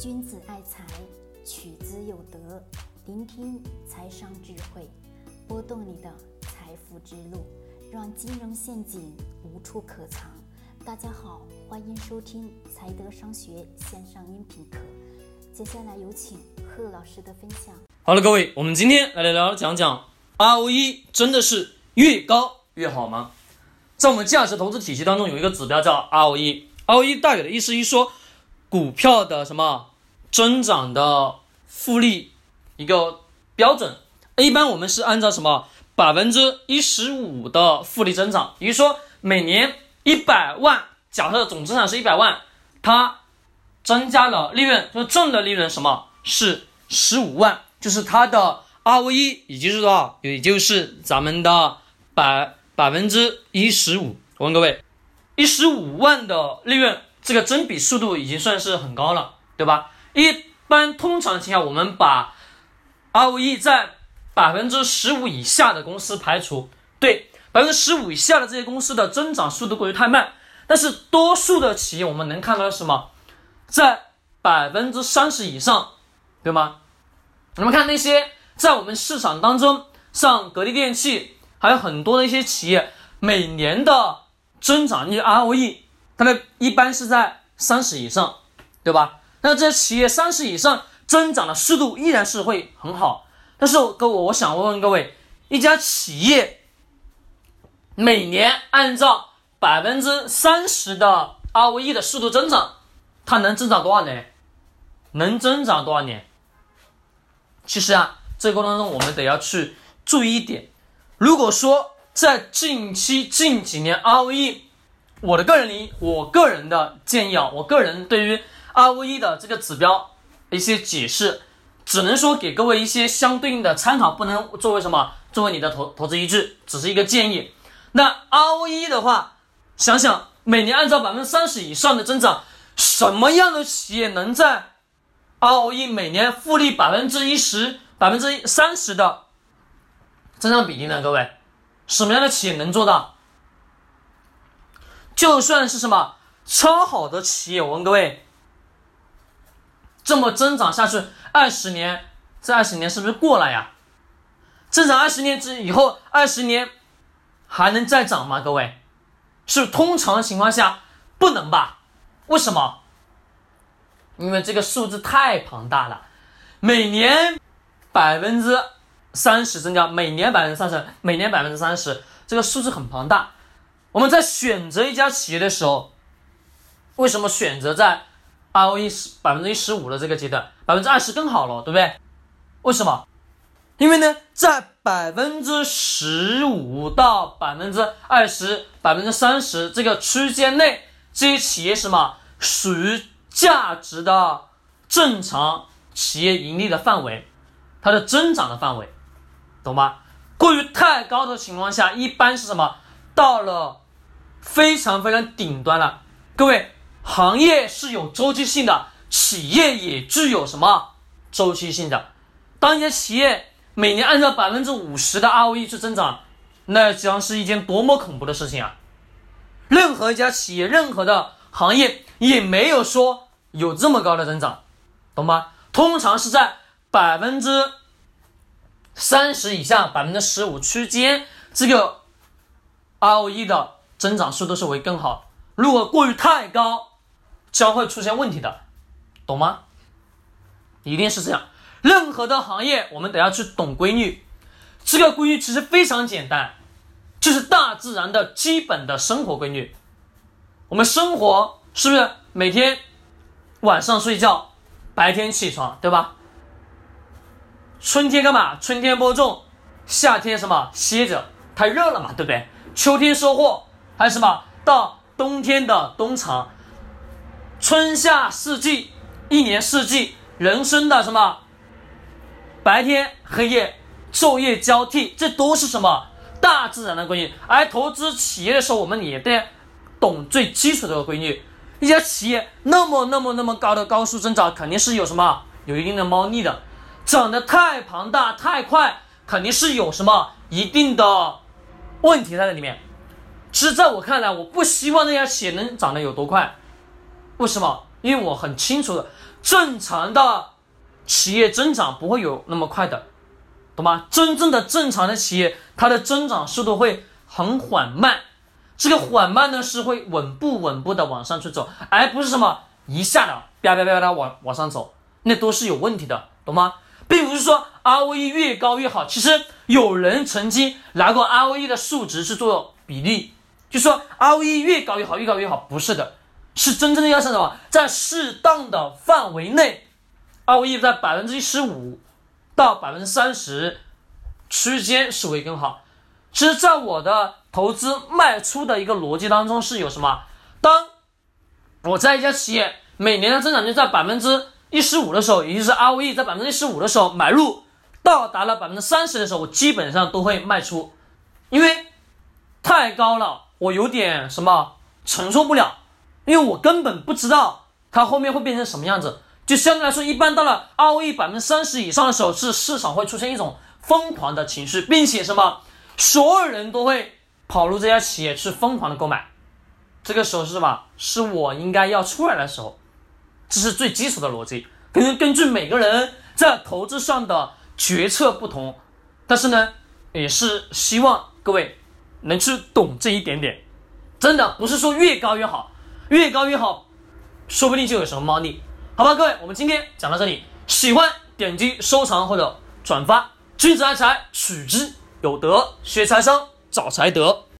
君子爱财，取之有德。聆听财商智慧，拨动你的财富之路，让金融陷阱无处可藏。大家好，欢迎收听财德商学线上音频课。接下来有请贺老师的分享。好了，各位，我们今天来聊聊讲讲 ROE 真的是越高越好吗？在我们价值投资体系当中，有一个指标叫 ROE，ROE 代表的意思一说，股票的什么增长的复利一个标准。一般我们是按照什么百分之一十五的复利增长，也就是说每年一百万，假设总资产是一百万，它增加了利润，就是挣的利润什么是十五万，就是它的 ROE，也就是多少？也就是咱们的百。百分之一十五，我问各位，一十五万的利润，这个增比速度已经算是很高了，对吧？一般通常情况下，我们把 ROE 在百分之十五以下的公司排除，对，百分之十五以下的这些公司的增长速度过于太慢。但是多数的企业，我们能看到什么，在百分之三十以上，对吗？我们看那些在我们市场当中，像格力电器。还有很多的一些企业每年的增长率 ROE，它们一般是在三十以上，对吧？那这些企业三十以上增长的速度依然是会很好。但是各位，我想问问各位，一家企业每年按照百分之三十的 ROE 的速度增长，它能增长多少年？能增长多少年？其实啊，这个过程中我们得要去注意一点。如果说在近期近几年 ROE，我的个人理，我个人的建议啊，我个人对于 ROE 的这个指标一些解释，只能说给各位一些相对应的参考，不能作为什么作为你的投投资依据，只是一个建议。那 ROE 的话，想想每年按照百分之三十以上的增长，什么样的企业能在 ROE 每年复利百分之一十、百分之三十的？增长比例呢？各位，什么样的企业能做到？就算是什么超好的企业，我问各位，这么增长下去二十年，这二十年是不是过了呀？增长二十年之以后，二十年还能再涨吗？各位，是通常情况下不能吧？为什么？因为这个数字太庞大了，每年百分之。三十增加，每年百分之三十，每年百分之三十，这个数字很庞大。我们在选择一家企业的时候，为什么选择在 ROE 十百分之一十五的这个阶段，百分之二十更好了，对不对？为什么？因为呢，在百分之十五到百分之二十、百分之三十这个区间内，这些企业什么属于价值的正常企业盈利的范围，它的增长的范围。懂吗？过于太高的情况下，一般是什么？到了非常非常顶端了。各位，行业是有周期性的，企业也具有什么周期性的？当一家企业每年按照百分之五十的 ROE 去增长，那将是一件多么恐怖的事情啊！任何一家企业，任何的行业也没有说有这么高的增长，懂吗？通常是在百分之。三十以下百分之十五区间，这个 ROE 的增长速度是会更好。如果过于太高，将会出现问题的，懂吗？一定是这样。任何的行业，我们得要去懂规律。这个规律其实非常简单，就是大自然的基本的生活规律。我们生活是不是每天晚上睡觉，白天起床，对吧？春天干嘛？春天播种，夏天什么歇着？太热了嘛，对不对？秋天收获，还有什么？到冬天的冬藏，春夏四季，一年四季，人生的什么？白天黑夜，昼夜交替，这都是什么？大自然的规律。而投资企业的时候，我们也得懂最基础的规律。一家企业那么那么那么高的高速增长，肯定是有什么？有一定的猫腻的。长得太庞大太快，肯定是有什么一定的问题在里面。其实，在我看来，我不希望那家企业能长得有多快。为什么？因为我很清楚的，正常的企业增长不会有那么快的，懂吗？真正的正常的企业，它的增长速度会很缓慢。这个缓慢呢，是会稳步稳步的往上去走，而不是什么一下的啪啪啪啪往往上走，那都是有问题的，懂吗？并不是说 ROE 越高越好。其实有人曾经拿过 ROE 的数值去做比例，就说 ROE 越高越好，越高越好，不是的，是真正的要什么，在适当的范围内，ROE 在百分之十五到百分之三十区间是会更好。其实，在我的投资卖出的一个逻辑当中是有什么？当我在一家企业每年的增长率在百分之一十五的时候，也就是 ROE 在百分之一十五的时候买入，到达了百分之三十的时候，我基本上都会卖出，因为太高了，我有点什么承受不了，因为我根本不知道它后面会变成什么样子。就相对来说，一般到了 ROE 百分之三十以上的时候，是市场会出现一种疯狂的情绪，并且什么？所有人都会跑入这家企业去疯狂的购买，这个时候是什么？是我应该要出来的时候，这是最基础的逻辑。根根据每个人在投资上的决策不同，但是呢，也是希望各位能吃懂这一点点。真的不是说越高越好，越高越好，说不定就有什么猫腻。好吧，各位，我们今天讲到这里，喜欢点击收藏或者转发。君子爱财，取之。有德学财商，找财德。